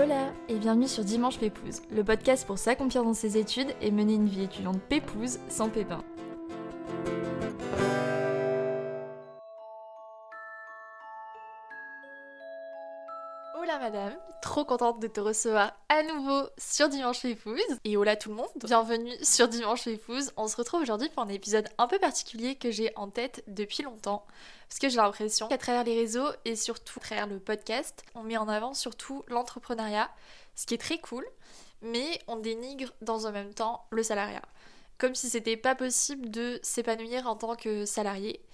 Hola et bienvenue sur Dimanche Pépouze, le podcast pour s'accomplir dans ses études et mener une vie étudiante pépouze sans pépin. Contente de te recevoir à nouveau sur Dimanche Pépouze. Et hola tout le monde, bienvenue sur Dimanche Pépouze. On se retrouve aujourd'hui pour un épisode un peu particulier que j'ai en tête depuis longtemps. Parce que j'ai l'impression qu'à travers les réseaux et surtout à travers le podcast, on met en avant surtout l'entrepreneuriat, ce qui est très cool, mais on dénigre dans un même temps le salariat. Comme si c'était pas possible de s'épanouir en tant que salarié.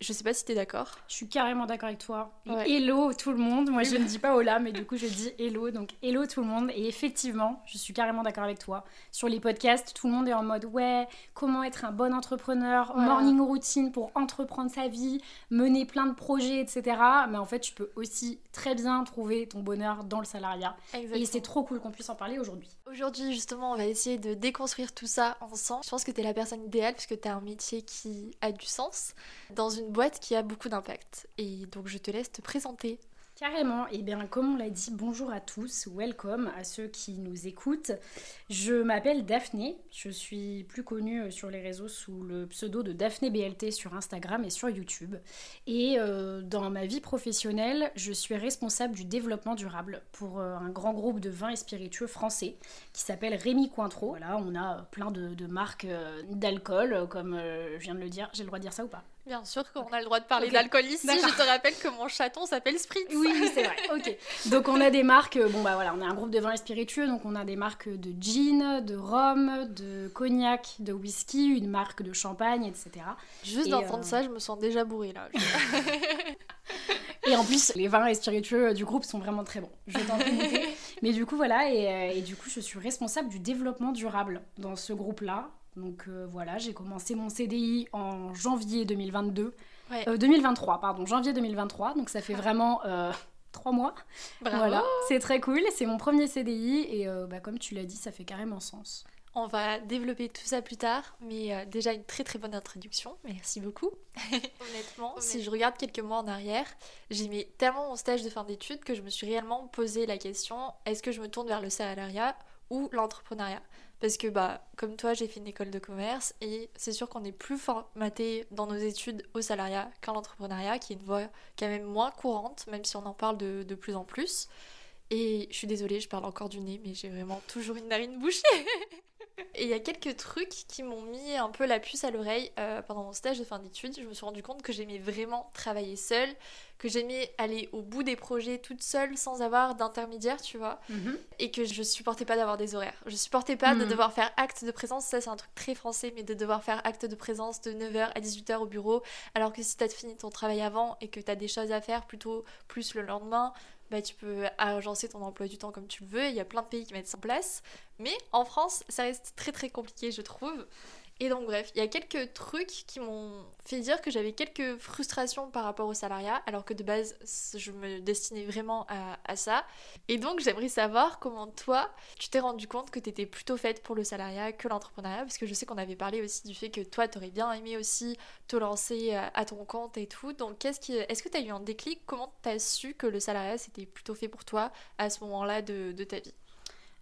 Je sais pas si t'es d'accord. Je suis carrément d'accord avec toi. Ouais. Hello tout le monde. Moi je ne dis pas hola, mais du coup je dis hello. Donc hello tout le monde. Et effectivement, je suis carrément d'accord avec toi. Sur les podcasts, tout le monde est en mode ouais, comment être un bon entrepreneur, Voilà. morning routine pour entreprendre sa vie, mener plein de projets, etc. Mais en fait, tu peux aussi très bien trouver ton bonheur dans le salariat. Et c'est trop cool qu'on puisse en parler aujourd'hui. Aujourd'hui, justement, on va essayer de déconstruire tout ça ensemble. Je pense que t'es la personne idéale parce que t'as un métier qui a du sens dans une boîte qui a beaucoup d'impact. Et donc, je te laisse te présenter. Carrément, et bien comme on l'a dit, bonjour à tous, welcome à ceux qui nous écoutent. Je m'appelle Daphné, je suis plus connue euh, sur les réseaux sous le pseudo de Daphné BLT sur Instagram et sur YouTube. Et euh, dans ma vie professionnelle, je suis responsable du développement durable pour euh, un grand groupe de vins et spiritueux français qui s'appelle Rémi Cointreau. Voilà, on a plein de, marques d'alcool, comme je viens de le dire. J'ai le droit de dire ça ou pas? Bien sûr qu'on a le droit de parler Ok. d'alcool ici. Je te rappelle que mon chaton s'appelle Spritz. Oui, oui, c'est vrai. Ok. Donc on a des marques. euh, Bon bah voilà, on est un groupe de vins et spiritueux, donc on a des marques de gin, de rhum, de cognac, de whisky, une marque de champagne, etc. Juste Et, d'entendre euh, ça, je me sens déjà bourrée là. Et en plus, les vins et spiritueux euh, du groupe sont vraiment très bons. Je t'en. Mais du coup voilà, et, et du coup je suis responsable du développement durable dans ce groupe-là. Donc euh, voilà, j'ai commencé mon CDI en janvier 2022. Ouais. Euh, 2023, pardon, janvier 2023. Donc ça fait vraiment euh, trois mois. Bravo. Voilà, c'est très cool. C'est mon premier CDI et euh, bah, comme tu l'as dit, ça fait carrément sens. On va développer tout ça plus tard, mais euh, déjà une très très bonne introduction, merci beaucoup. Honnêtement, si je regarde quelques mois en arrière, j'aimais tellement mon stage de fin d'études que je me suis réellement posé la question est-ce que je me tourne vers le salariat ou l'entrepreneuriat? Parce que, bah, comme toi, j'ai fait une école de commerce et c'est sûr qu'on est plus formaté dans nos études au salariat qu'en l'entrepreneuriat, qui est une voie quand même moins courante, même si on en parle de, de plus en plus. Et je suis désolée, je parle encore du nez, mais j'ai vraiment toujours une narine bouchée. Et il y a quelques trucs qui m'ont mis un peu la puce à l'oreille euh, pendant mon stage de fin d'études. Je me suis rendu compte que j'aimais vraiment travailler seule, que j'aimais aller au bout des projets toute seule sans avoir d'intermédiaire, tu vois, et que je supportais pas d'avoir des horaires. Je supportais pas de Mhm. devoir faire acte de présence, ça c'est un truc très français, mais de devoir faire acte de présence de 9h à 18h au bureau, alors que si t'as fini ton travail avant et que t'as des choses à faire plutôt plus le lendemain, bah, tu peux agencer ton emploi du temps comme tu le veux. Il y a plein de pays qui mettent ça en place. Mais en France, ça reste très très compliqué, je trouve. Et donc, bref, il y a quelques trucs qui m'ont fait dire que j'avais quelques frustrations par rapport au salariat, alors que de base, je me destinais vraiment à, ça. Et donc, j'aimerais savoir comment toi, tu t'es rendu compte que tu étais plutôt faite pour le salariat que l'entrepreneuriat, parce que je sais qu'on avait parlé aussi du fait que toi, tu aurais bien aimé aussi te lancer à, à ton compte et tout. Donc, qu'est-ce est-ce que tu as eu un déclic? Comment tu as su que le salariat, c'était plutôt fait pour toi à ce moment-là de ta vie?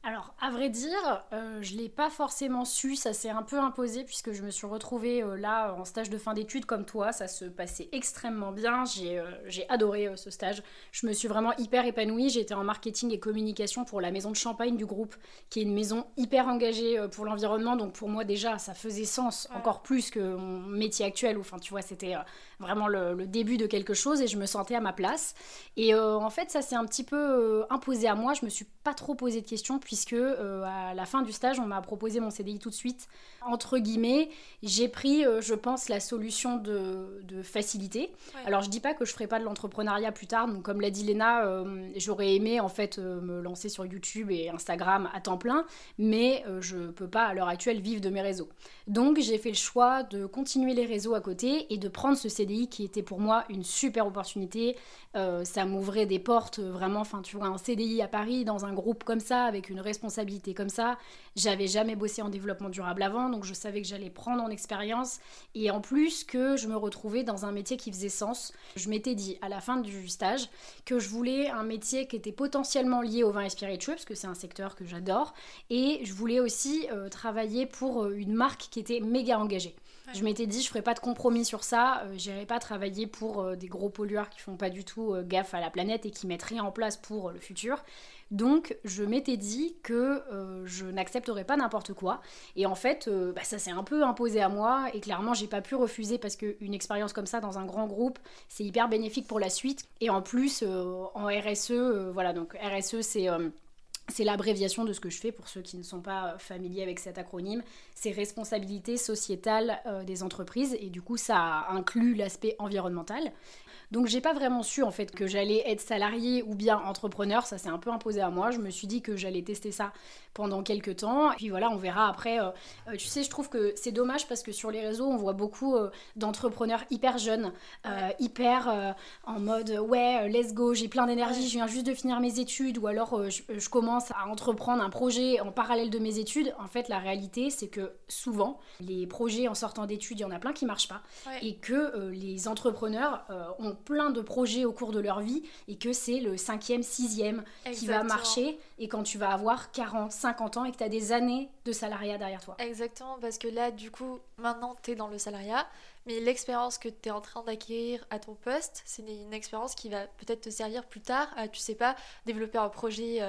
Alors, à vrai dire, euh, je l'ai pas forcément su, ça s'est un peu imposé puisque je me suis retrouvée euh, là en stage de fin d'études comme toi, ça se passait extrêmement bien, j'ai euh, adoré ce stage, je me suis vraiment hyper épanouie, j'étais en marketing et communication pour la maison de champagne du groupe, qui est une maison hyper engagée pour l'environnement, donc pour moi déjà ça faisait sens, encore plus que mon métier actuel, où enfin tu vois c'était vraiment le, le début de quelque chose et je me sentais à ma place. Et en fait, ça s'est un petit peu imposé à moi. Je me suis pas trop posé de questions puisque euh, à la fin du stage, on m'a proposé mon CDI tout de suite. Entre guillemets, j'ai pris, euh, je pense, la solution de, de facilité. Ouais. Alors, je dis pas que je ferai pas de l'entrepreneuriat plus tard. Donc, comme l'a dit Léna, euh, j'aurais aimé en fait me lancer sur YouTube et Instagram à temps plein, mais je peux pas à l'heure actuelle vivre de mes réseaux. Donc, j'ai fait le choix de continuer les réseaux à côté et de prendre ce CDI qui était pour moi une super opportunité. Ça m'ouvrait des portes vraiment. Enfin, tu vois, un CDI à Paris dans un groupe comme ça avec une une responsabilité comme ça. J'avais jamais bossé en développement durable avant, donc je savais que j'allais prendre en expérience. Et en plus que je me retrouvais dans un métier qui faisait sens. Je m'étais dit à la fin du stage que je voulais un métier qui était potentiellement lié au vin et spiritueux, parce que c'est un secteur que j'adore. Et je voulais aussi euh, travailler pour euh, une marque qui était méga engagée. Je m'étais dit, je ferais pas de compromis sur ça. Euh, J'irai pas travailler pour euh, des gros pollueurs qui font pas du tout euh, gaffe à la planète et qui mettent rien en place pour le futur. Donc, je m'étais dit que je n'accepterais pas n'importe quoi. Et en fait, bah, ça s'est un peu imposé à moi. Et clairement, j'ai pas pu refuser parce qu'une expérience comme ça dans un grand groupe, c'est hyper bénéfique pour la suite. Et en plus, en RSE, voilà, donc RSE, c'est c'est l'abréviation de ce que je fais pour ceux qui ne sont pas euh, familiers avec cet acronyme. C'est responsabilité sociétale euh, des entreprises et du coup ça inclut l'aspect environnemental. Donc j'ai pas vraiment su en fait que j'allais être salarié ou bien entrepreneur, ça s'est un peu imposé à moi. Je me suis dit que j'allais tester ça pendant quelques temps. Et puis voilà, on verra après. Euh, euh, tu sais, je trouve que c'est dommage parce que sur les réseaux, on voit beaucoup euh, d'entrepreneurs hyper jeunes, hyper en mode ouais, let's go, j'ai plein d'énergie, je viens juste de finir mes études ou alors je, commence à entreprendre un projet en parallèle de mes études. En fait, la réalité, c'est que souvent, les projets en sortant d'études, il y en a plein qui marchent pas et que les entrepreneurs ont plein de projets au cours de leur vie et que c'est le cinquième, sixième qui va marcher et quand tu vas avoir 40, 50 ans et que tu as des années de salariat derrière toi. Exactement, parce que là, du coup, maintenant, tu es dans le salariat, mais l'expérience que tu es en train d'acquérir à ton poste, c'est une expérience qui va peut-être te servir plus tard à, tu sais pas, développer un projet.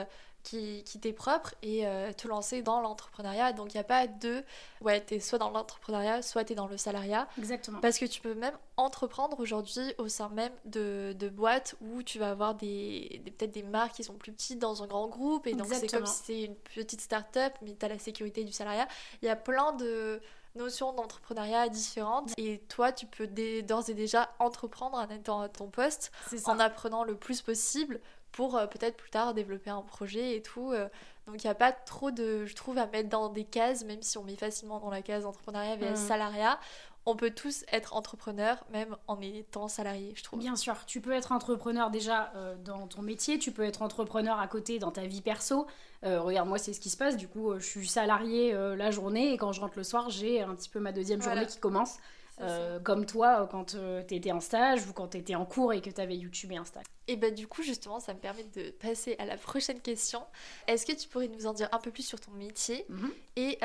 Qui, qui t'est propre et euh, te lancer dans l'entrepreneuriat. Donc il n'y a pas de, ouais, tu es soit dans l'entrepreneuriat, soit tu es dans le salariat. Exactement. Parce que tu peux même entreprendre aujourd'hui au sein même de, de boîtes où tu vas avoir des, peut-être des marques qui sont plus petites dans un grand groupe et donc c'est comme si c'est une petite start-up mais tu as la sécurité du salariat. Il y a plein de notions d'entrepreneuriat différentes et toi tu peux d'ores et déjà entreprendre en étant à ton poste en apprenant le plus possible pour euh, peut-être plus tard développer un projet et tout. Euh. donc il n'y a pas trop de, je trouve, à mettre dans des cases, même si on met facilement dans la case entrepreneuriat vs mmh. salariat. On peut tous être entrepreneurs, même en étant salarié, je trouve. Bien sûr, tu peux être entrepreneur déjà euh, dans ton métier, tu peux être entrepreneur à côté dans ta vie perso. regarde, moi, c'est ce qui se passe. Du coup, je suis salarié la journée et quand je rentre le soir, j'ai un petit peu ma deuxième journée qui commence. Euh, comme toi euh, quand euh, tu étais en stage ou quand tu étais en cours et que tu avais YouTube et Insta. Et bah du coup justement ça me permet de passer à la prochaine question. Est-ce que tu pourrais nous en dire un peu plus sur ton métier mhm. et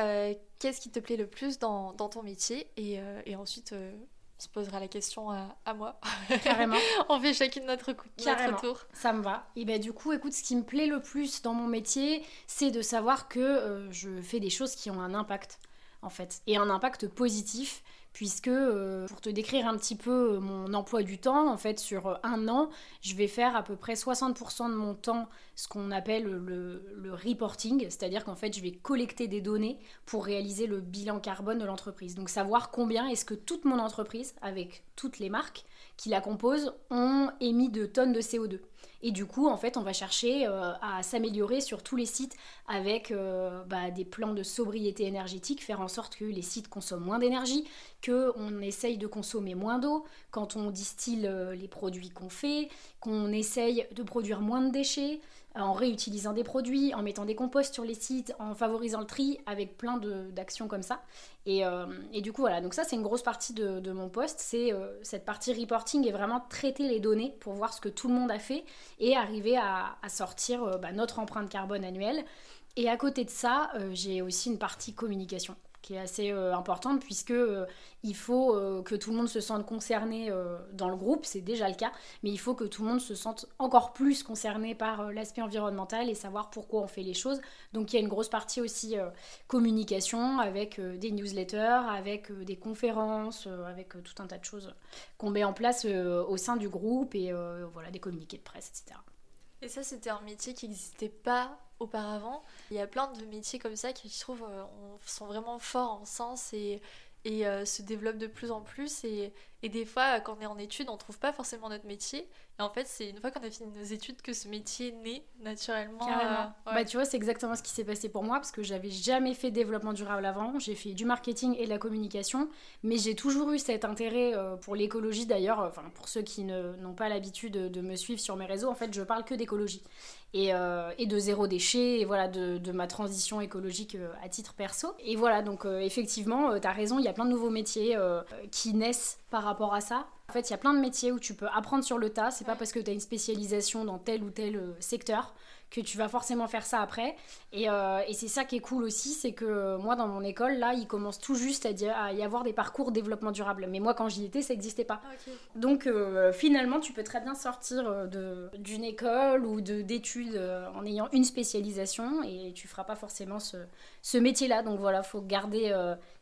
qu'est-ce qui te plaît le plus dans, dans ton métier et, et ensuite on se posera la question à, à moi. Carrément. on fait chacune notre, coup, notre tour. Ça me va. Et bah du coup écoute ce qui me plaît le plus dans mon métier c'est de savoir que je fais des choses qui ont un impact en fait et un impact positif puisque euh, pour te décrire un petit peu euh, mon emploi du temps, en fait sur euh, un an, je vais faire à peu près 60% de mon temps ce qu'on appelle le, le, reporting, c'est-à-dire qu'en fait je vais collecter des données pour réaliser le bilan carbone de l'entreprise. Donc savoir combien est-ce que toute mon entreprise, avec toutes les marques qui la composent, ont émis de tonnes de CO2. Et du coup, en fait, on va chercher euh, à s'améliorer sur tous les sites avec euh, bah, des plans de sobriété énergétique, faire en sorte que les sites consomment moins d'énergie, qu'on essaye de consommer moins d'eau quand on distille euh, les produits qu'on fait, qu'on essaye de produire moins de déchets, en réutilisant des produits, en mettant des composts sur les sites, en favorisant le tri, avec plein d'actions comme ça. Euh, et, du coup, voilà, donc ça c'est une grosse partie de, mon poste, c'est euh, cette partie reporting et vraiment traiter les données pour voir ce que tout le monde a fait et arriver à, sortir euh, bah, notre empreinte carbone annuelle. Et à côté de ça, j'ai aussi une partie communication qui est assez euh, importante puisque euh, il faut euh, que tout le monde se sente concerné dans le groupe, c'est déjà le cas, mais il faut que tout le monde se sente encore plus concerné par l'aspect environnemental et savoir pourquoi on fait les choses. Donc il y a une grosse partie aussi communication avec des newsletters, avec des conférences, avec tout un tas de choses qu'on met en place au sein du groupe et voilà des communiqués de presse, etc. Et ça, c'était un métier qui n'existait pas auparavant. Il y a plein de métiers comme ça qui, je trouve, euh, sont vraiment forts en sens et, euh, se développent de plus en plus. Et, et, des fois, quand on est en études, on trouve pas forcément notre métier. Et en fait, c'est une fois qu'on a fini nos études que ce métier naît naturellement. Carrément. Bah, tu vois, c'est exactement ce qui s'est passé pour moi parce que j'avais jamais fait développement durable avant. J'ai fait du marketing et de la communication, mais j'ai toujours eu cet intérêt pour l'écologie d'ailleurs. Enfin, pour ceux qui n'ont pas l'habitude de me suivre sur mes réseaux, en fait, je parle que d'écologie. Euh, et, de zéro déchet, et voilà, de, ma transition écologique euh, à titre perso. Et voilà, donc euh, effectivement, tu as raison, il y a plein de nouveaux métiers qui naissent par rapport à ça. En fait, il y a plein de métiers où tu peux apprendre sur le tas, c'est pas parce que tu as une spécialisation dans tel ou tel secteur que tu vas forcément faire ça après. Et, euh, et c'est ça qui est cool aussi, c'est que euh, moi dans mon école, là, il commence tout juste à, y avoir des parcours développement durable. Mais moi quand j'y étais, ça n'existait pas. Ah, Donc euh, finalement, tu peux très bien sortir d'une école ou d'études en ayant une spécialisation et tu feras pas forcément ce, ce métier-là. Donc voilà, faut garder,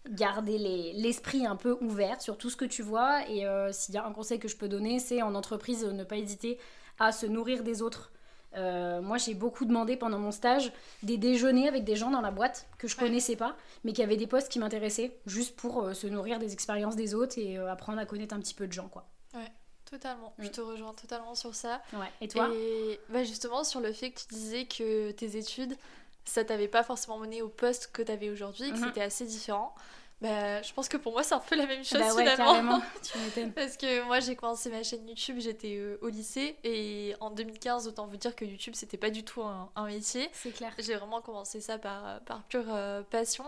garder l'esprit un peu ouvert sur tout ce que tu vois. Et s'il y a un conseil que je peux donner, c'est en entreprise, ne pas hésiter à se nourrir des autres euh, moi, j'ai beaucoup demandé pendant mon stage des déjeuners avec des gens dans la boîte que je connaissais pas, mais qui avaient des postes qui m'intéressaient, juste pour euh, se nourrir des expériences des autres et euh, apprendre à connaître un petit peu de gens, quoi. Ouais, totalement. Je mm. te rejoins totalement sur ça. Ouais. Et toi? Et bah, justement, sur le fait que tu disais que tes études, ça t'avait pas forcément mené au poste que tu avais aujourd'hui, que mm-hmm. c'était assez différent. Bah, je pense que pour moi, c'est un peu la même chose bah ouais, finalement. tu. Parce que moi, j'ai commencé ma chaîne YouTube, j'étais euh, au lycée. Et en 2015, autant vous dire que YouTube, c'était pas du tout un, métier. C'est clair. J'ai vraiment commencé ça par, par pure euh, passion.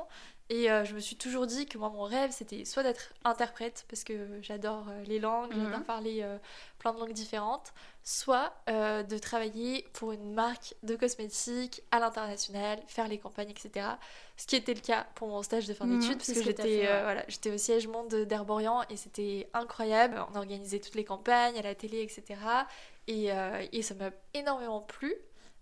Et euh, je me suis toujours dit que moi, mon rêve, c'était soit d'être interprète, parce que j'adore euh, les langues, j'adore mhm. parler euh, plein de langues différentes, soit de travailler pour une marque de cosmétiques à l'international, faire les campagnes, etc. Ce qui était le cas pour mon stage de fin mhm, d'études, parce que j'étais voilà, j'étais au siège monde d'Herborian et c'était incroyable. On organisait toutes les campagnes à la télé, etc. Et, et ça m'a énormément plu.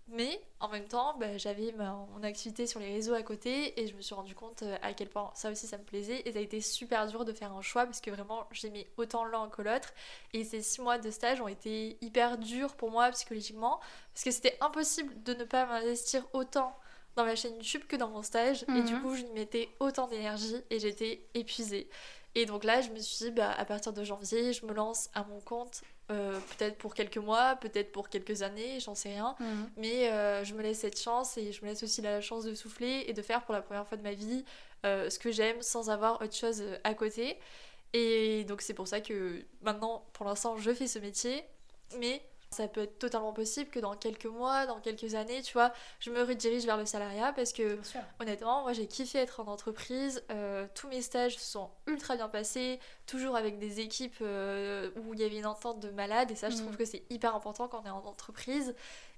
Mais en même temps, bah, j'avais mon activité sur les réseaux à côté et je me suis rendu compte euh, à quel point ça aussi ça me plaisait. Et ça a été super dur de faire un choix parce que vraiment j'aimais autant l'un que l'autre. Et ces six mois de stage ont été hyper durs pour moi psychologiquement parce que c'était impossible de ne pas m'investir autant dans ma chaîne YouTube que dans mon stage. Et du mhm. coup, je mettais autant d'énergie et j'étais épuisée. Et donc là, je me suis dit, bah, à partir de janvier, je me lance à mon compte euh, peut-être pour quelques mois, peut-être pour quelques années, j'en sais rien. Mhm. Mais euh, je me laisse cette chance et je me laisse aussi la chance de souffler et de faire pour la première fois de ma vie euh, ce que j'aime sans avoir autre chose à côté. Et donc c'est pour ça que maintenant, pour l'instant, je fais ce métier. Mais ça peut être totalement possible que dans quelques mois, dans quelques années, tu vois, je me redirige vers le salariat parce que honnêtement, moi j'ai kiffé être en entreprise. Euh, tous mes stages sont ultra bien passés, toujours avec des équipes euh, où il y avait une entente de malade et ça, je trouve mm. que c'est hyper important quand on est en entreprise.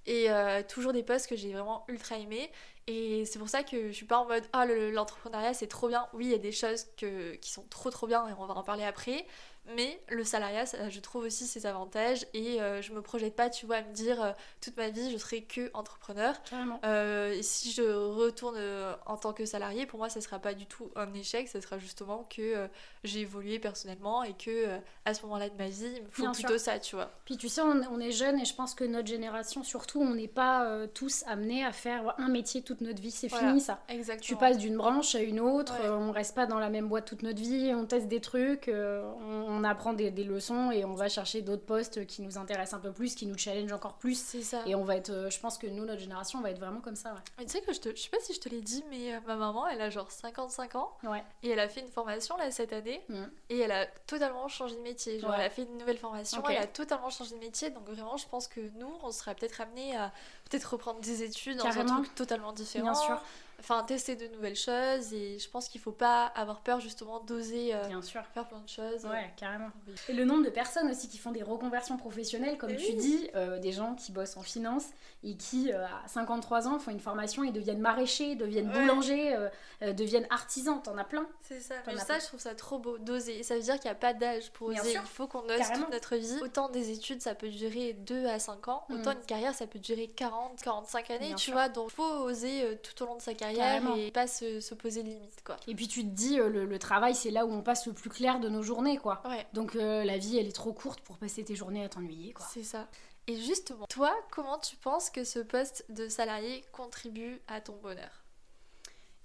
Et euh, toujours des postes que j'ai vraiment ultra aimés. Et c'est pour ça que je suis pas en mode ah l'entrepreneuriat c'est trop bien. Oui, il y a des choses que, qui sont trop trop bien et on va en parler après. Mais le salariat, je trouve aussi ses avantages et euh, je me projette pas, tu vois, à me dire euh, toute ma vie je serai que entrepreneur. Euh, et si je retourne en tant que salarié, pour moi, ça sera pas du tout un échec, ça sera justement que j'ai évolué personnellement et que à ce moment-là de ma vie, il me faut plutôt ça, tu vois. Puis tu sais, on, est jeune et je pense que notre génération, surtout, on n'est pas tous amenés à faire un métier toute notre vie. C'est fini ça. Exactement. Tu passes d'une branche à une autre, on reste pas dans la même boîte toute notre vie, on teste des trucs, on on apprend des, leçons et on va chercher d'autres postes qui nous intéressent un peu plus, qui nous challenge encore plus. C'est ça. Et on va être, euh, je pense que nous, notre génération, on va être vraiment comme ça. tu sais que je, te, je sais pas si je te l'ai dit, mais euh, ma maman, elle a genre 55 ans. Ouais. Et elle a fait une formation là cette année. Mm. Et elle a totalement changé de métier. Genre, elle a fait une nouvelle formation, elle a totalement changé de métier. Donc vraiment, je pense que nous, on serait peut-être amenés à peut-être reprendre des études dans un truc totalement différent. Bien sûr enfin tester de nouvelles choses et je pense qu'il faut pas avoir peur justement d'oser euh, faire plein de choses ouais carrément. et le nombre de personnes aussi qui font des reconversions professionnelles comme tu dis euh, des gens qui bossent en finance et qui euh, à 53 ans font une formation et deviennent maraîchers deviennent boulangers deviennent artisans t'en as plein. C'est ça mais ça je trouve ça trop beau d'oser. Ça veut dire qu'il n'y a pas d'âge pour oser. il faut qu'on ose toute notre vie. Autant. Des études ça peut durer 2 à 5 ans. Autant mm. une carrière ça peut durer 40 45 années tu vois. Donc faut oser tout au long de sa carrière et pas se, poser de limites quoi. Et puis tu te dis euh, le, travail c'est là où on passe le plus clair de nos journées quoi. Donc euh, la vie elle est trop courte pour passer tes journées à t'ennuyer quoi. C'est ça. Et justement, toi, comment tu penses que ce poste de salarié contribue à ton bonheur?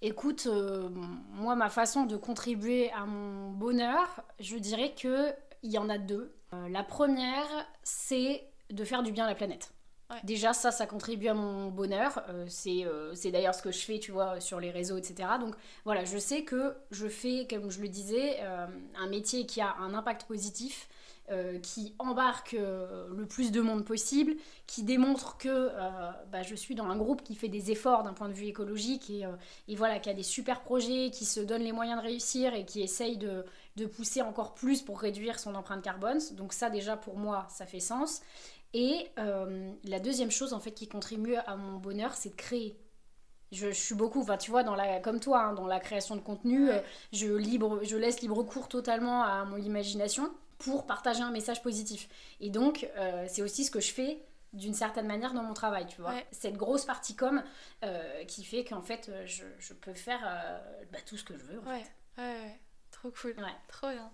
Écoute, euh, moi ma façon de contribuer à mon bonheur, je dirais que il y en a deux. la première, c'est de faire du bien à la planète. Déjà, ça, ça contribue à mon bonheur. Euh, euh, c'est d'ailleurs ce que je fais, tu vois, sur les réseaux, etc. Donc voilà, je sais que je fais, comme je le disais, euh, un métier qui a un impact positif, qui embarque le plus de monde possible, qui démontre que bah, je suis dans un groupe qui fait des efforts d'un point de vue écologique et, et, voilà, qui a des super projets, qui se donne les moyens de réussir et qui essaye de pousser encore plus pour réduire son empreinte carbone. Donc ça, déjà, pour moi, ça fait sens. Et euh, la deuxième chose en fait qui contribue à mon bonheur, c'est de créer. Je, suis beaucoup, enfin tu vois, dans la, comme toi, hein, dans la création de contenu, euh, je, libre, je laisse libre cours totalement à mon imagination pour partager un message positif. Et donc, euh, c'est aussi ce que je fais d'une certaine manière dans mon travail, tu vois. Cette grosse partie com qui fait qu'en fait, je, je, peux faire bah, tout ce que je veux. En ouais. ouais, ouais, trop cool. Trop bien.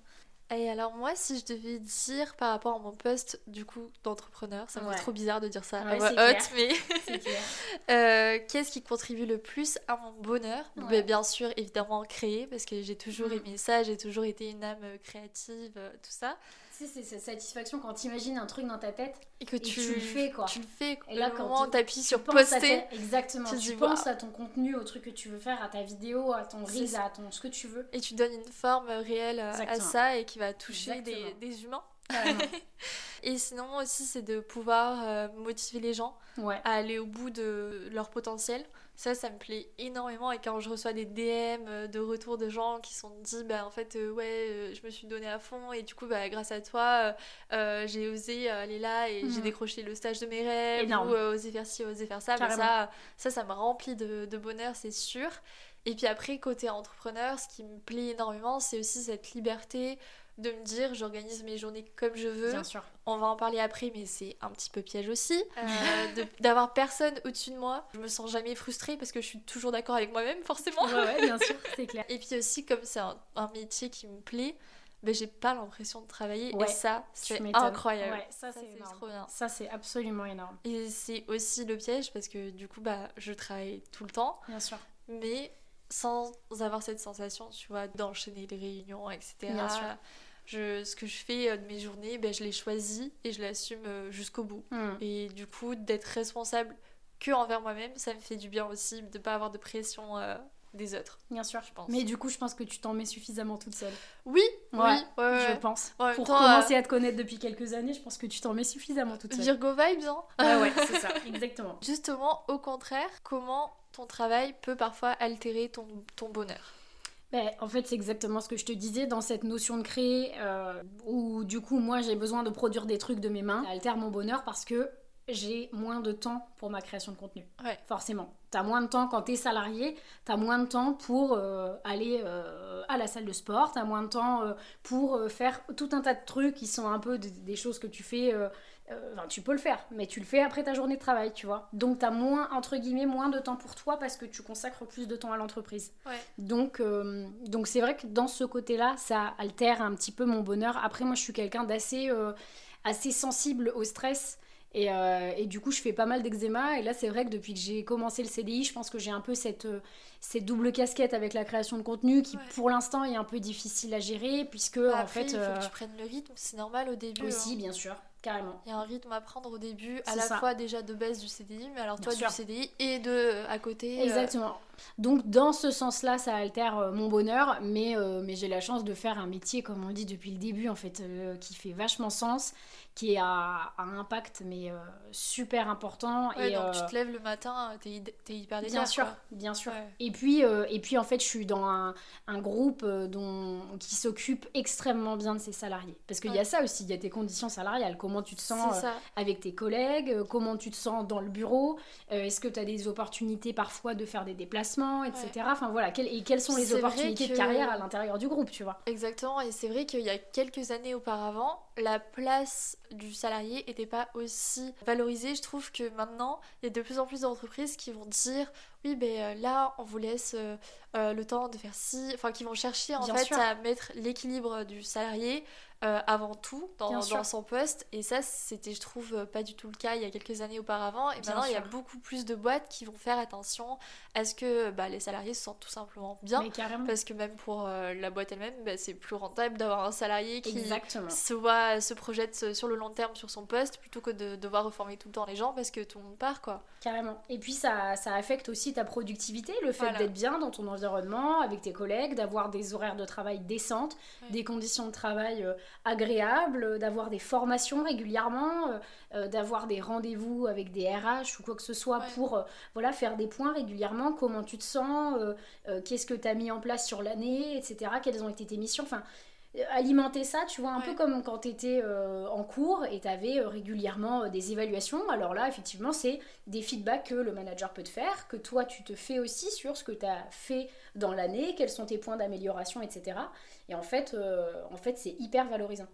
Et alors moi, si je devais dire par rapport à mon poste du coup d'entrepreneur, ça me fait trop bizarre de dire ça. À voix haute, mais euh, qu'est-ce qui contribue le plus à mon bonheur? Ben, Bien sûr, évidemment, créer, parce que j'ai toujours mm. aimé ça, j'ai toujours été une âme créative, euh, tout ça c'est cette satisfaction quand tu imagines un truc dans ta tête et que tu, le fais quoi. Tu le fais. Et là, quand tu appuies sur poster, exactement. Tu, penses à ton contenu, au truc que tu veux faire, à ta vidéo, à ton reel, à ton ce que tu veux. Et tu donnes une forme réelle à ça et qui va toucher des, des, humains. et sinon aussi, c'est de pouvoir euh, motiver les gens à aller au bout de leur potentiel. Ça, ça me plaît énormément. Et quand je reçois des DM euh, de retour de gens qui sont dit, bah en fait, euh, ouais, euh, je me suis donné à fond et du coup, bah grâce à toi, j'ai osé aller là et j'ai mhm. décroché le stage de mes rêves ou osé faire ci, osé faire ça. ça, ça, ça me remplit de, de bonheur, c'est sûr. Et puis après, côté entrepreneur, ce qui me plaît énormément, c'est aussi cette liberté de me dire j'organise mes journées comme je veux. Bien sûr. On va en parler après, mais c'est un petit peu piège aussi. Euh, d'avoir personne au-dessus de moi. Je me sens jamais frustrée parce que je suis toujours d'accord avec moi-même, forcément. Ouais, bien sûr, c'est clair. Et puis aussi, comme c'est un, métier qui me plaît, ben, j'ai pas l'impression de travailler. et ça, c'est incroyable. Ouais, ça, c'est trop bien. Ça, c'est absolument énorme. Et c'est aussi le piège parce que du coup, bah, je travaille tout le temps. Bien sûr. Mais sans avoir cette sensation, tu vois, d'enchaîner les réunions, etc. Bien sûr je, ce que je fais euh, de mes journées, ben, je les choisis et je l'assume euh, jusqu'au bout. Hmm. Et du coup, d'être responsable que envers moi-même, ça me fait du bien aussi de ne pas avoir de pression euh, des autres. Bien sûr, je pense. Mais du coup, je pense que tu t'en mets suffisamment toute seule. Oui, oui, je pense. Pour commencer à te connaître depuis quelques années, je pense que tu t'en mets suffisamment toute seule. Virgo vibes, hein Ouais, ouais, c'est ça, exactement. Justement, au contraire, comment ton travail peut parfois altérer ton, ton bonheur? Ben, en fait, c'est exactement ce que je te disais dans cette notion de créer, euh, où du coup, moi, j'ai besoin de produire des trucs de mes mains. Ça altère mon bonheur parce que j'ai moins de temps pour ma création de contenu. Ouais. Forcément. T'as moins de temps quand t'es salarié, t'as moins de temps pour euh, aller euh, à la salle de sport, t'as moins de temps pour faire tout un tas de trucs qui sont un peu des choses que tu fais euh, enfin, tu peux le faire, mais tu le fais après ta journée de travail, tu vois. Donc, tu as moins, entre guillemets, moins de temps pour toi parce que tu consacres plus de temps à l'entreprise. Donc, euh, donc c'est vrai que dans ce côté-là, ça altère un petit peu mon bonheur. Après, moi, je suis quelqu'un d'assez euh, assez sensible au stress. Et, et, du coup, je fais pas mal d'eczéma. Et là, c'est vrai que depuis que j'ai commencé le CDI, je pense que j'ai un peu cette, cette double casquette avec la création de contenu qui, pour l'instant, est un peu difficile à gérer. Puisque, bah, en fait. Il faut que tu prennes le rythme, c'est normal au début. Aussi, hein. bien sûr. Il y a un rythme à prendre au début, à la fois déjà de base du CDI, mais alors toi du CDI et de euh, à côté. Euh, Exactement. Donc dans ce sens-là, ça altère euh, mon bonheur, mais, mais j'ai la chance de faire un métier, comme on dit depuis le début, en fait, qui fait vachement sens, qui a un impact mais super important. et donc tu te lèves le matin, t'es es hyper déter, Bien sûr, bien sûr. Et puis et puis en fait, je suis dans un, un groupe dont qui s'occupe extrêmement bien de ses salariés, parce qu'il y a ça aussi, il y a tes conditions salariales. Comment tu te sens euh, avec tes collègues, euh, comment tu te sens dans le bureau, euh, est-ce que tu as des opportunités parfois de faire des déplacements, etc. Enfin voilà, et quelles sont les opportunités de carrière à l'intérieur du groupe, tu vois. Exactement, et c'est vrai qu'il y a quelques années auparavant, la place du salarié n'était pas aussi valorisée. Je trouve que maintenant, il y a de plus en plus d'entreprises qui vont dire oui, ben là, on vous laisse le temps de faire ci, enfin, qui vont chercher en fait à mettre l'équilibre du salarié euh, avant tout dans, son poste. Et ça, c'était, je trouve, euh, pas du tout le cas il y a quelques années auparavant. Et maintenant, il y a beaucoup plus de boîtes qui vont faire attention à ce que bah, les salariés se sentent tout simplement bien. Parce que même pour euh, la boîte elle-même, bah, c'est plus rentable d'avoir un salarié qui se, voit, se projette sur le long terme sur son poste plutôt que de devoir reformer tout le temps les gens parce que tout le monde part. quoi. Carrément. Et puis, ça, ça affecte aussi ta productivité, le fait d'être bien dans ton environnement, avec tes collègues, d'avoir des horaires de travail décentes, des conditions de travail agréable, d'avoir des formations régulièrement, euh, euh, d'avoir des rendez-vous avec des RH ou quoi que ce soit pour euh, voilà, faire des points régulièrement, comment tu te sens, qu'est-ce que tu as mis en place sur l'année, etc., quelles ont été tes missions. Enfin, alimenter ça, tu vois, un peu comme quand tu étais euh, en cours et tu avais euh, régulièrement euh, des évaluations. Alors là, effectivement, c'est des feedbacks que le manager peut te faire, que toi, tu te fais aussi sur ce que tu as fait dans l'année, quels sont tes points d'amélioration, etc. Et en fait, en fait c'est hyper valorisant.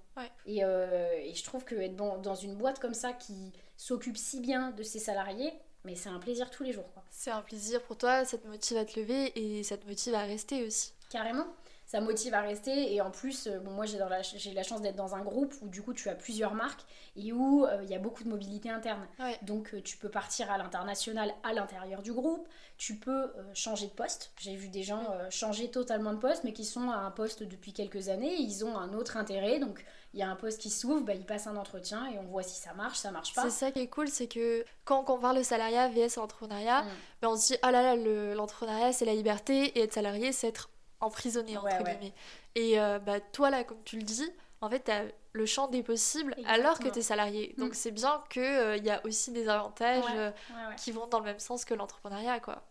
Et, et, je trouve que être dans une boîte comme ça qui s'occupe si bien de ses salariés, mais c'est un plaisir tous les jours. C'est un plaisir pour toi, ça te motive à te lever et ça te motive à rester aussi. Carrément ça motive à rester. Et en plus, euh, bon, moi j'ai la, la chance d'être dans un groupe où du coup tu as plusieurs marques et où euh, il y a beaucoup de mobilité interne. Donc euh, tu peux partir à l'international à l'intérieur du groupe, tu peux changer de poste. J'ai vu des gens changer totalement de poste mais qui sont à un poste depuis quelques années, ils ont un autre intérêt. Donc il y a un poste qui s'ouvre, bah, ils passent un entretien et on voit si ça marche, ça marche pas. C'est ça qui est cool, c'est que quand on compare le salariat vs l'entrepreneuriat, mm. bah, on se dit, ah là là, l'entrepreneuriat c'est la liberté et être salarié c'est être emprisonné, entre guillemets. Et euh, bah, toi, là, comme tu le dis, en fait, tu as le champ des possibles alors que tu es salarié. Donc, mm. c'est bien qu'il euh, y a aussi des avantages euh, qui vont dans le même sens que l'entrepreneuriat, quoi.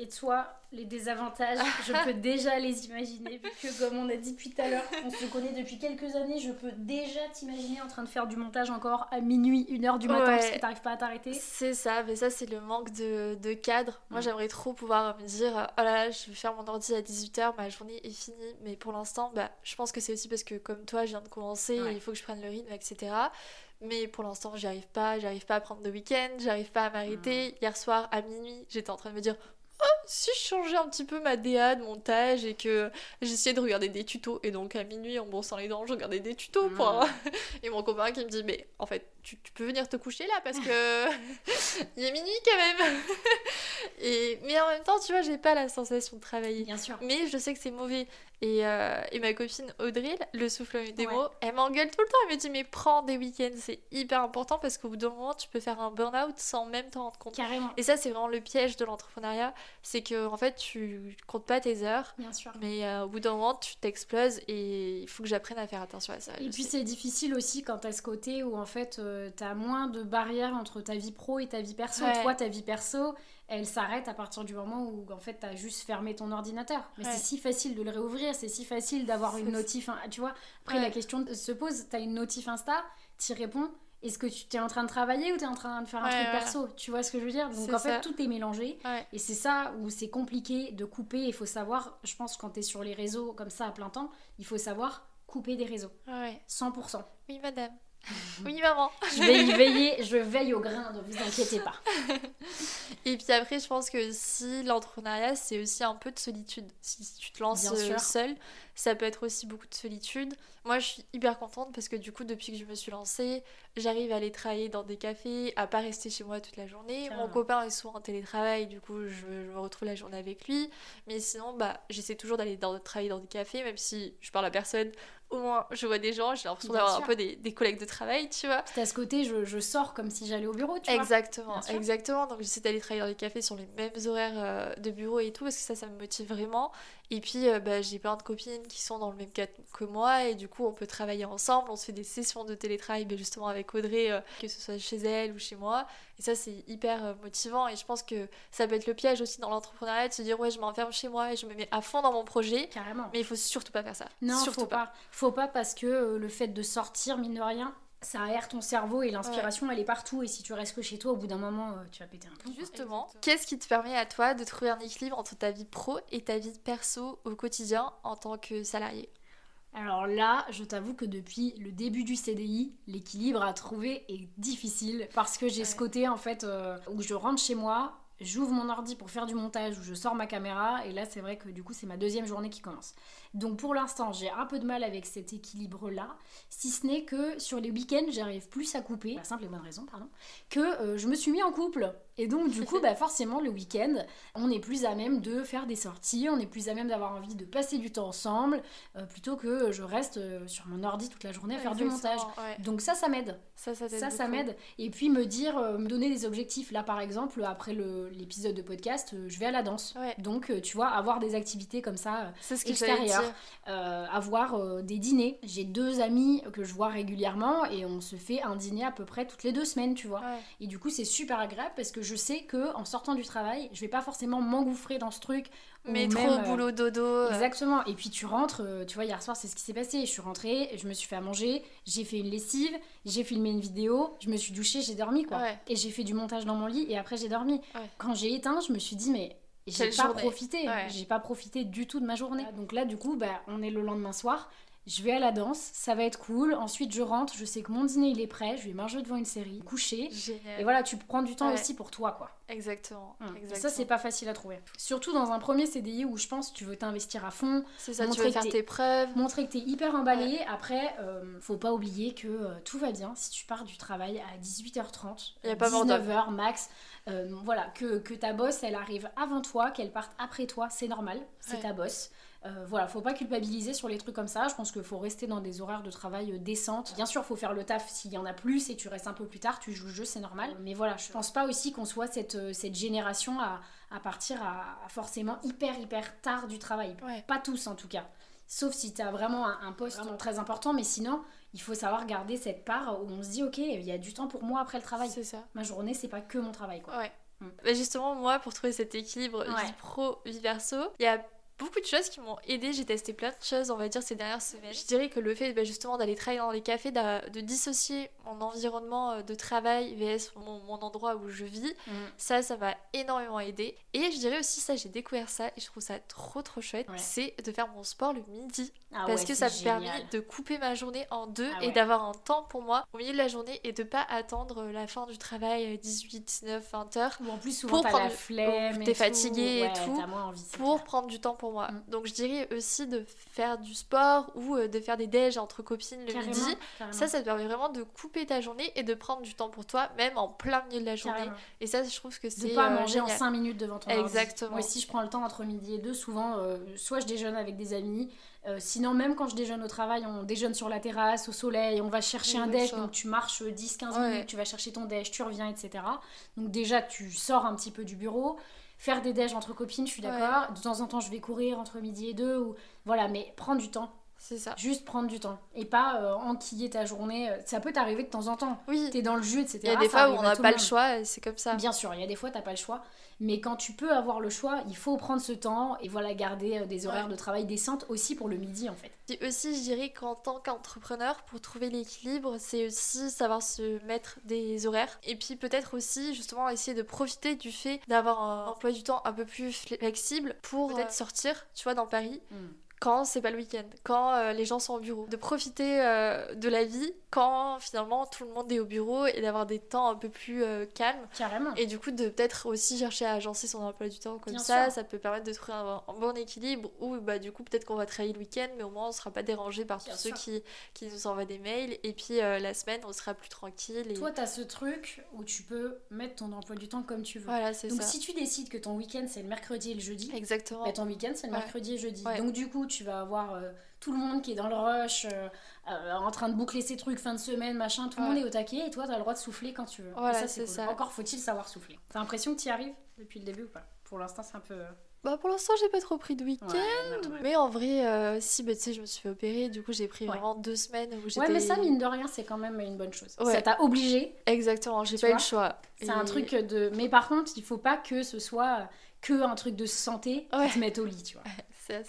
Et toi, les désavantages, je peux déjà les imaginer, puisque comme on a dit depuis tout à l'heure, on se connaît depuis quelques années, je peux déjà t'imaginer en train de faire du montage encore à minuit, une heure du matin, parce que t'arrives pas à t'arrêter. C'est ça, mais ça c'est le manque de, de cadre. Moi j'aimerais trop pouvoir me dire, oh là là, je vais faire mon ordi à 18h, ma journée est finie, mais pour l'instant, bah, je pense que c'est aussi parce que comme toi, je viens de commencer, il faut que je prenne le rythme, etc. Mais pour l'instant, j'y arrive pas, j'arrive pas à prendre de week-end, j'arrive pas à m'arrêter. Hier soir, à minuit, j'étais en train de me dire oh, si je changeais un petit peu ma DA de montage et que j'essayais de regarder des tutos, et donc à minuit en brossant les dents, je regardais des tutos, pour... Mm. et mon copain qui me dit, mais en fait, tu, peux venir te coucher là parce que il est minuit quand même. et, mais en même temps, tu vois, j'ai pas la sensation de travailler. Bien sûr. Mais je sais que c'est mauvais. Et, euh, et, ma copine Audrey, le souffle des mots, elle m'engueule tout le temps. Elle me dit Mais prends des week-ends, c'est hyper important parce qu'au bout d'un moment, tu peux faire un burn-out sans même t'en rendre compte. Carrément. Et ça, c'est vraiment le piège de l'entrepreneuriat c'est que en fait, tu comptes pas tes heures. Bien sûr. Mais euh, au bout d'un moment, tu t'exploses et il faut que j'apprenne à faire attention à ça. Et puis, c'est difficile aussi quand t'as ce côté où en fait, euh, t'as moins de barrières entre ta vie pro et ta vie perso. Toi, ta vie perso, elle s'arrête à partir du moment où en fait t'as juste fermé ton ordinateur. Mais c'est si facile de le réouvrir, c'est si facile d'avoir une notif, tu vois. Après la question se pose, t'as une notif Insta, t'y réponds. Est-ce que tu es en train de travailler ou tu es en train de faire un truc perso? Tu vois ce que je veux dire? Donc en fait, tout est mélangé. Et c'est ça où c'est compliqué de couper. Il faut savoir, je pense, quand tu es sur les réseaux comme ça à plein temps, il faut savoir couper des réseaux. 100%. Oui, madame. Oui, maman. je vais y veiller, je veille au grain, ne vous inquiétez pas. Et puis après, je pense que si l'entrepreneuriat, c'est aussi un peu de solitude. Si tu te lances seul, ça peut être aussi beaucoup de solitude. Moi, je suis hyper contente parce que du coup, depuis que je me suis lancée, j'arrive à aller travailler dans des cafés, à pas rester chez moi toute la journée. Mon copain est souvent en télétravail, du coup, je, me retrouve la journée avec lui. Mais sinon, bah, j'essaie toujours d'aller travailler dans des cafés, même si je parle à personne au moins je vois des gens, j'ai l'impression d'avoir un peu des, des, collègues de travail, tu vois. C'est à ce côté, je, je, sors comme si j'allais au bureau, tu vois. Exactement, exactement. Donc j'essaie d'aller travailler dans les cafés sur les mêmes horaires euh, de bureau et tout, parce que ça, ça me motive vraiment. Et puis, euh, bah, j'ai plein de copines qui sont dans le même cas que moi, et du coup, on peut travailler ensemble. On se fait des sessions de télétravail, bah, justement avec Audrey, euh, que ce soit chez elle ou chez moi. Et ça, c'est hyper motivant. Et je pense que ça peut être le piège aussi dans l'entrepreneuriat de se dire, ouais, je m'enferme chez moi et je me mets à fond dans mon projet. Carrément. Mais il faut surtout pas faire ça. Non, surtout faut pas. Faut pas parce que le fait de sortir, mine de rien, ça aère ton cerveau et l'inspiration elle est partout et si tu restes que chez toi au bout d'un moment euh, tu vas péter un plomb. Justement, qu'est-ce qui te permet à toi de trouver un équilibre entre ta vie pro et ta vie perso au quotidien en tant que salarié? Alors là, je t'avoue que depuis le début du CDI, l'équilibre à trouver est difficile parce que j'ai ce côté en fait euh, où je rentre chez moi, j'ouvre mon ordi pour faire du montage ou je sors ma caméra et là c'est vrai que du coup c'est ma deuxième journée qui commence. Donc pour l'instant j'ai un peu de mal avec cet équilibre là, si ce n'est que sur les week-ends j'arrive plus à couper, la simple et bonne raison pardon, que euh, je me suis mis en couple. Et donc du coup bah forcément le week-end on est plus à même de faire des sorties, on est plus à même d'avoir envie de passer du temps ensemble euh, plutôt que je reste euh, sur mon ordi toute la journée à faire du montage. Donc ça ça m'aide. Ça ça, ça, ça m'aide. Et puis me dire, me donner des objectifs. Là par exemple après l'épisode de podcast je vais à la danse. Donc tu vois avoir des activités comme ça extérieures. Euh, avoir euh, des dîners. J'ai deux amis que je vois régulièrement et on se fait un dîner à peu près toutes les deux semaines, tu vois. Et du coup, c'est super agréable parce que je sais que en sortant du travail, je vais pas forcément m'engouffrer dans ce truc. Métro, trop euh, boulot, dodo. Exactement. Et puis tu rentres, tu vois, hier soir, c'est ce qui s'est passé. Je suis rentrée, je me suis fait à manger, j'ai fait une lessive, j'ai filmé une vidéo, je me suis douchée, j'ai dormi, quoi. Et j'ai fait du montage dans mon lit et après j'ai dormi. Quand j'ai éteint, je me suis dit, mais j'ai pas profité. J'ai pas profité du tout de ma journée. Donc là, du coup, bah, on est le lendemain soir je vais à la danse, ça va être cool. Ensuite, je rentre, je sais que mon dîner il est prêt, je vais manger devant une série, coucher. Et voilà, tu prends du temps aussi pour toi, quoi. Exactement. Hum. Et ça, c'est pas facile à trouver. Surtout dans un premier CDI où je pense tu veux t'investir à fond. C'est ça, tu veux faire tes preuves. Montrer que t'es hyper emballé. Après, euh, faut pas oublier que euh, tout va bien si tu pars du travail à 18h30, y a pas 19h max. Euh, voilà, que, que ta bosse elle arrive avant toi, qu'elle parte après toi, c'est normal, c'est ta bosse. Euh, voilà, faut pas culpabiliser sur les trucs comme ça. Je pense qu'il faut rester dans des horaires de travail euh, décentes. Bien sûr, faut faire le taf s'il y en a plus et tu restes un peu plus tard, tu joues le jeu, c'est normal. Mais voilà, je pense pas aussi qu'on soit cette, euh, cette génération à, partir à, forcément hyper hyper tard du travail. Pas tous en tout cas. Sauf si tu as vraiment un, poste très important, mais sinon, il faut savoir garder cette part où on se dit, ok, il y a du temps pour moi après le travail. C'est ça. Ma journée, c'est pas que mon travail, quoi. Ouais. Mm. Bah, justement, moi, pour trouver cet équilibre vie pro, vie perso, il y a beaucoup de choses qui m'ont aidé. J'ai testé plein de choses, on va dire, ces dernières semaines. Je dirais que le fait bah, justement d'aller travailler dans les cafés, de dissocier mon environnement euh, de travail vs mon, endroit où je vis, mm. ça, ça m'a énormément aidé. Et je dirais aussi, ça, j'ai découvert ça et je trouve ça trop trop chouette, c'est de faire mon sport le midi. Ah parce que ça me permet de couper ma journée en deux ah et d'avoir un temps pour moi au milieu de la journée et de pas attendre la fin du travail 18, 19, 20 heures. Ou en plus, souvent, pour prendre la flemme. T'es fatigué et tout. pour prendre du temps pour moi. Mm. Donc je dirais aussi de faire du sport ou euh, de faire des déj entre copines le midi. Ça, ça te permet vraiment de couper ta journée et de prendre du temps pour toi, même en plein milieu de la journée. Et ça, je trouve que c'est. De pas euh, manger en 5 minutes devant ton Exactement. Moi, si je prends le temps entre midi et deux, souvent, euh, soit je déjeune avec des amis, sinon, même quand je déjeune au travail, on déjeune sur la terrasse, au soleil, on va chercher un déj, donc tu marches 10-15 minutes, tu vas chercher ton déj, tu reviens, etc. Donc déjà, tu sors un petit peu du bureau faire des déj entre copines, je suis d'accord. De temps en temps, je vais courir entre midi et deux. Ou... Voilà, mais prendre du temps. C'est ça. Juste prendre du temps. Et pas euh, enquiller ta journée. Ça peut t'arriver de temps en temps. Oui. T'es dans le jeu, etc. Il y a des fois où on n'a pas le choix, c'est comme ça. Bien sûr, il y a des fois, t'as pas le choix. Mais quand tu peux avoir le choix, il faut prendre ce temps et voilà, garder euh, des horaires de travail décentes aussi pour le midi en fait. Et aussi, je dirais qu'en tant qu'entrepreneur, pour trouver l'équilibre, c'est aussi savoir se mettre des horaires. Et puis peut-être aussi, justement, essayer de profiter du fait d'avoir un emploi du temps un peu plus flexible pour peut-être sortir, tu vois, dans Paris. Hmm quand c'est pas le week-end, quand euh, les gens sont au bureau. De profiter euh, de la vie quand finalement tout le monde est au bureau et d'avoir des temps un peu plus euh, calmes. Carrément. Et du coup, de peut-être aussi chercher à agencer son emploi du temps comme ça, ça peut permettre de trouver un, bon équilibre ou bah, du coup, peut-être qu'on va travailler le week-end, mais au moins on sera pas dérangé par tous ceux qui, qui nous envoient des mails. Et puis la semaine, on sera plus tranquille. Et... Toi, tu as ce truc où tu peux mettre ton emploi du temps comme tu veux. Voilà, c'est ça. Donc si tu décides que ton week-end c'est le mercredi et le jeudi, Exactement. Bah, ton week-end c'est le mercredi et jeudi. Donc du coup, tu vas avoir euh, tout le monde qui est dans le rush, euh, euh, en train de boucler ses trucs fin de semaine, machin, tout le monde est au taquet et toi t'as le droit de souffler quand tu veux. Voilà, ça. Encore faut-il savoir souffler. T'as l'impression que tu y arrives depuis le début ou pas? Pour l'instant c'est un peu... Bah pour l'instant j'ai pas trop pris de week-end, mais en vrai si bah, tu sais je me suis fait opérer, du coup j'ai pris vraiment deux semaines où j'étais... Ouais mais ça mine de rien c'est quand même une bonne chose. Ça t'a obligé. Exactement, j'ai pas eu le choix. C'est un truc de... Mais par contre il faut pas que ce soit que un truc de santé qui te mette au lit tu vois.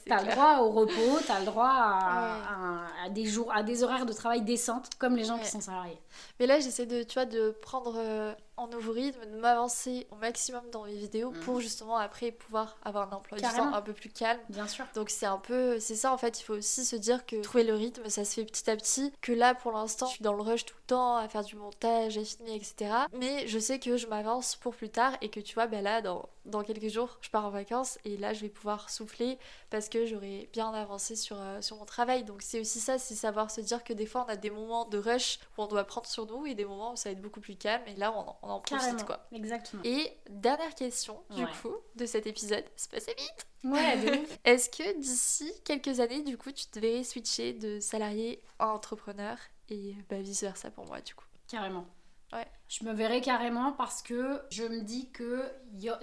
T'as le droit au repos, t'as le droit à, des jours, à des horaires de travail décentes, comme les gens qui sont salariés. Mais là, j'essaie de, tu vois, de prendre euh, en nouveau rythme, de m'avancer au maximum dans mes vidéos pour justement après pouvoir avoir un emploi du temps un peu plus calme. Bien sûr. Donc c'est un peu, c'est ça en fait, il faut aussi se dire que trouver le rythme, ça se fait petit à petit, que là pour l'instant je suis dans le rush tout le temps à faire du montage, à filmer, etc. Mais je sais que je m'avance pour plus tard et que tu vois, ben là dans, dans quelques jours je pars en vacances et là je vais pouvoir souffler parce que j'aurai bien avancé sur, euh, sur mon travail. Donc c'est aussi ça, c'est savoir se dire que des fois on a des moments de rush où on doit prendre sur nous et des moments où ça va être beaucoup plus calme et là on on en profite quoi. Exactement. Et dernière question du Ouais. coup de cet épisode, c'est passé vite. Ouais. Est-ce que d'ici quelques années, du coup, tu devrais switcher de salarié à entrepreneur et bah, vice versa pour moi, du coup? Carrément. Ouais. Je me verrai carrément parce que je me dis que,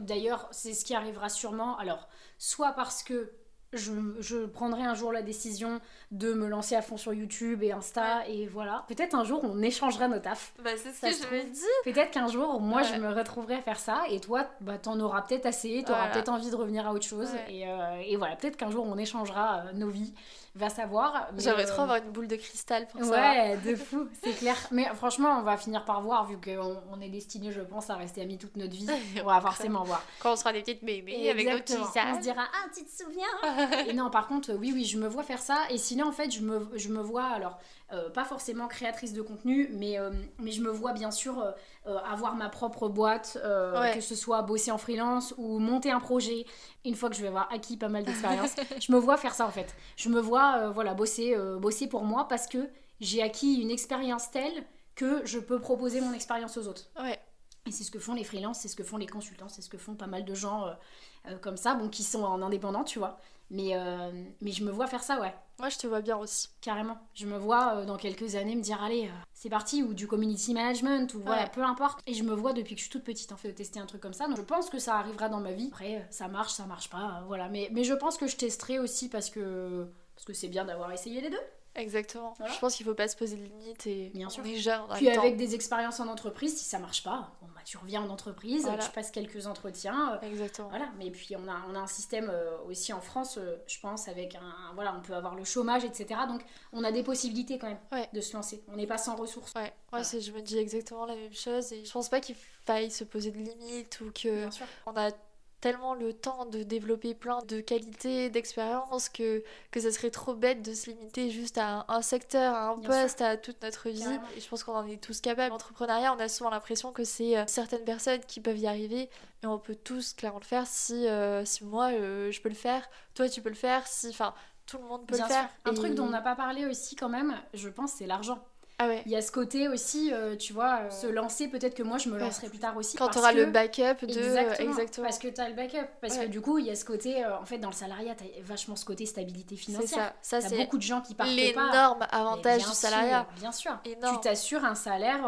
d'ailleurs, c'est ce qui arrivera sûrement. Alors, soit parce que je, je prendrai un jour la décision de me lancer à fond sur YouTube et Insta, et voilà. Peut-être un jour on échangera nos tafs. Bah, c'est ce Ça que je me dis. Peut-être qu'un jour, moi, Ouais. je me retrouverai à faire ça, et toi, bah, t'en auras peut-être assez, t'auras Voilà. peut-être envie de revenir à autre chose, Ouais. et, euh, et voilà. Peut-être qu'un jour on échangera euh, nos vies, va savoir. J'aimerais euh, trop avoir une boule de cristal pour ça. Ouais, de fou, c'est clair. Mais franchement, on va finir par voir, vu qu'on on est destiné, je pense, à rester amis toute notre vie. On va forcément voir. Quand on sera des petites mémés avec nos petits. On se dira, ah, tu te souviens? Et non, par contre, oui, oui, je me vois faire ça. Et sinon, en fait, je me, je me vois, alors, euh, pas forcément créatrice de contenu, mais, euh, mais je me vois bien sûr euh, avoir ma propre boîte, Ouais. que ce soit bosser en freelance ou monter un projet. Une fois que je vais avoir acquis pas mal d'expérience, je me vois faire ça en fait. Je me vois, voilà, bosser, bosser pour moi parce que j'ai acquis une expérience telle que je peux proposer mon expérience aux autres. Ouais, Et c'est ce que font les freelances, c'est ce que font les consultants, c'est ce que font pas mal de gens euh, euh, comme ça, bon, qui sont en indépendant, tu vois. Mais, euh, mais je me vois faire ça, ouais, moi je te vois bien aussi. carrément. Je me vois euh, dans quelques années me dire, allez, euh, c'est parti, ou du community management, ou voilà, Ouais. peu importe. Et je me vois depuis que je suis toute petite, en fait, de tester un truc comme ça. Donc je pense que ça arrivera dans ma vie. Après, ça marche, ça marche pas, voilà. Mais, mais je pense que je testerai aussi parce que parce que c'est bien d'avoir essayé les deux. Exactement. Voilà. Je pense qu'il faut pas se poser de limites et Bien on sûr. est jeune. en Puis temps. avec des expériences en entreprise, si ça marche pas, bon, bah, tu reviens en entreprise, Voilà. tu passes quelques entretiens. euh, Exactement. Voilà, mais puis on a, on a un système euh, aussi en France, euh, je pense, avec un. Voilà, on peut avoir le chômage, etc. Donc on a des possibilités quand même Ouais. de se lancer. On n'est pas sans ressources. Ouais, ouais Voilà. c'est- je me dis exactement la même chose et je pense pas qu'il faille se poser de limites ou que Bien sûr. on a tellement le temps de développer plein de qualités, d'expériences que, que ça serait trop bête de se limiter juste à un, un secteur, à un Bien poste, à toute notre vie. Carrément. Et je pense qu'on en est tous capables. L'entrepreneuriat, on a souvent l'impression que c'est euh, certaines personnes qui peuvent y arriver, mais on peut tous clairement le faire si, euh, si moi euh, je peux le faire, toi tu peux le faire, si. Enfin, tout le monde peut Bien le faire. Un Et- truc dont on n'a pas parlé aussi quand même, je pense, c'est l'argent. Ah ouais. Il y a ce côté aussi, euh, tu vois, euh, se lancer, peut-être que moi je me lancerai plus tard aussi. Quand tu auras que- le backup de. Exactement, Exactement. Parce que tu as le backup. Parce Ouais. que du coup, il y a ce côté, euh, en fait, dans le salariat, tu as vachement ce côté stabilité C'est financière. ça. Ça, c'est beaucoup de gens qui partent pas. l'énorme avantage du sûr, salariat. bien sûr. Énorme. Tu t'assures un salaire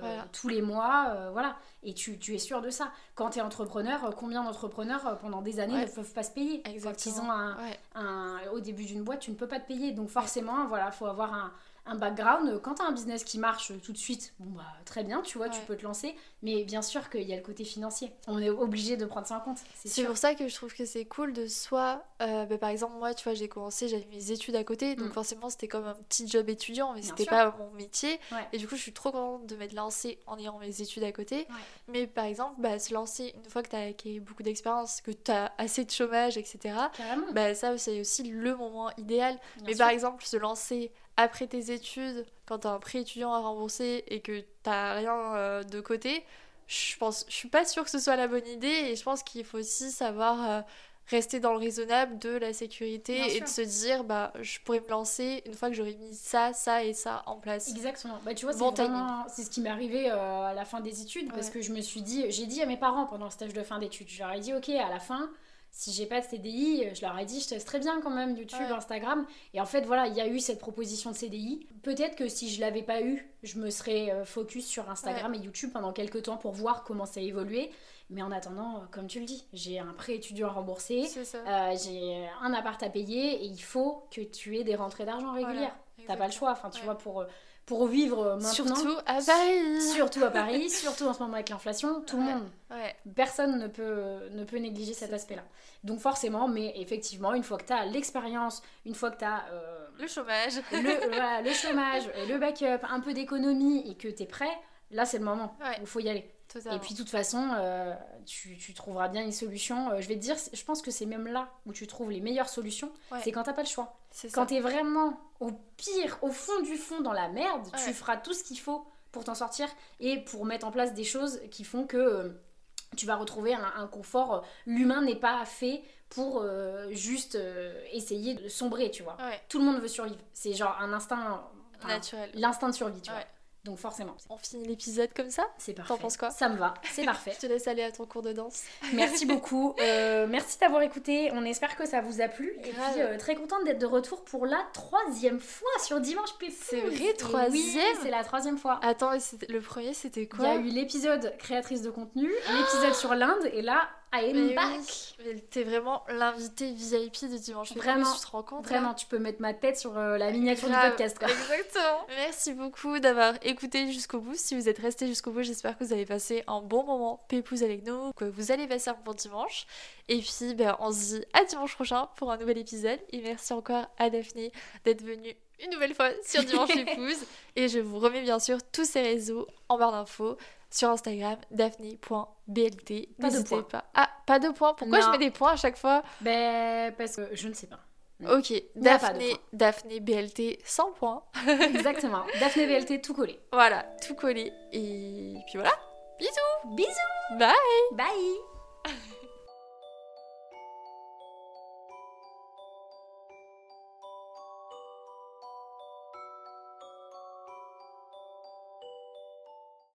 Voilà. tous les mois, voilà. Et tu, tu es sûr de ça. Quand tu es entrepreneur, euh, combien d'entrepreneurs euh, pendant des années Ouais. ne peuvent pas se payer? Quand ils Exactement. ont un, Ouais. un- au début d'une boîte, tu ne peux pas te payer. Donc forcément, voilà, faut avoir un, un background. Quand tu as un business qui marche euh, tout de suite, bon bah très bien, tu vois, tu peux te lancer. Mais bien sûr qu'il y a le côté financier. On est obligé de prendre ça en compte. C'est pour ça que je trouve que c'est cool de soit, euh, bah, par exemple, moi, tu vois, j'ai commencé, j'avais mes études à côté, donc Mm. forcément, c'était comme un petit job étudiant, mais c'était pas mon métier. Ouais. Et du coup, je suis trop contente de m'être lancée en ayant mes études à côté. Ouais. Mais par exemple, bah, se lancer une fois que tu as acquis beaucoup d'expérience, que tu as assez de chômage, etc., Carrément. bah, ça, c'est aussi le moment idéal. Bien Mais sûr. par exemple, se lancer après tes études, quand tu as un prêt étudiant à rembourser et que t'as rien euh, de côté, je pense, je suis pas sûre que ce soit la bonne idée et je pense qu'il faut aussi savoir euh, rester dans le raisonnable de la sécurité Bien et sûr. de se dire bah je pourrais me lancer une fois que j'aurai mis ça, ça et ça en place. Exactement. Bah, tu vois, c'est Bon vraiment- c'est ce qui m'est arrivé euh, à la fin des études parce que je me suis dit, j'ai dit à mes parents pendant le stage de fin d'études, je leur ai dit, ok, à la fin, si j'ai pas de CDI, je leur ai dit, je teste très bien quand même YouTube, Ouais. Instagram. Et en fait, voilà, il y a eu cette proposition de CDI. Peut-être que si je l'avais pas eu, je me serais euh, focus sur Instagram et YouTube pendant quelques temps pour voir comment ça évoluait. Mais en attendant, euh, comme tu le dis, j'ai un prêt étudiant à rembourser. Euh, j'ai un appart à payer et il faut que tu aies des rentrées d'argent régulières. T'as pas le choix, enfin tu Ouais. vois, pour, pour vivre euh, maintenant. Surtout à Paris. Surtout à Paris, surtout en ce moment avec l'inflation, tout le Ouais. monde, Ouais. personne ne peut, ne peut négliger cet aspect-là. Donc forcément, mais effectivement, une fois que tu as l'expérience, une fois que tu as Le chômage. le, voilà, le chômage, le backup, un peu d'économie et que tu es prêt, là c'est le moment Ouais. il faut y aller. Et puis, de toute façon, euh, tu, tu, trouveras bien une solution. Euh, je vais te dire, je pense que c'est même là où tu trouves les meilleures solutions. C'est quand t'as pas le choix. Quand t'es vraiment au pire, au fond du fond dans la merde, tu feras tout ce qu'il faut pour t'en sortir et pour mettre en place des choses qui font que euh, tu vas retrouver un, confort. L'humain n'est pas fait pour juste essayer de sombrer, tu vois. Tout le monde veut survivre. C'est genre un instinct naturel. L'instinct de survie, tu vois. Donc forcément. On finit l'épisode comme ça C'est parfait. T'en penses quoi Ça me va, c'est parfait. Je te laisse aller à ton cours de danse. Merci beaucoup. Euh, merci d'avoir écouté. On espère que ça vous a plu. Et puis euh, très contente d'être de retour pour la troisième fois sur Dimanche Pépouze. C'est vrai, troisième oui, c'est la troisième fois. Attends, le premier c'était quoi Il y a eu l'épisode créatrice de contenu, l'épisode sur l'Inde, et là I am back. T'es vraiment l'invité VIP de dimanche. Vraiment, tu te rends compte Vraiment, tu peux mettre ma tête sur euh, la miniature du podcast. Quoi. Exactement. Merci beaucoup d'avoir écouté jusqu'au bout. Si vous êtes resté jusqu'au bout, j'espère que vous avez passé un bon moment pépouze avec nous, que vous allez passer un bon dimanche. Et puis, ben, on se dit à dimanche prochain pour un nouvel épisode. Et merci encore à Daphné d'être venue une nouvelle fois sur Dimanche Pépouze. Et je vous remets bien sûr tous ces réseaux en barre d'infos sur Instagram, daphne.blt. Pas de points. Pas. Ah, pas de points. Pourquoi je mets des points à chaque fois? Ben, parce que je ne sais pas. Ok, Daphne, Daphne BLT sans points. Exactement, Daphne BLT tout collé. Voilà, tout collé. Et puis voilà, bisous Bisous Bye Bye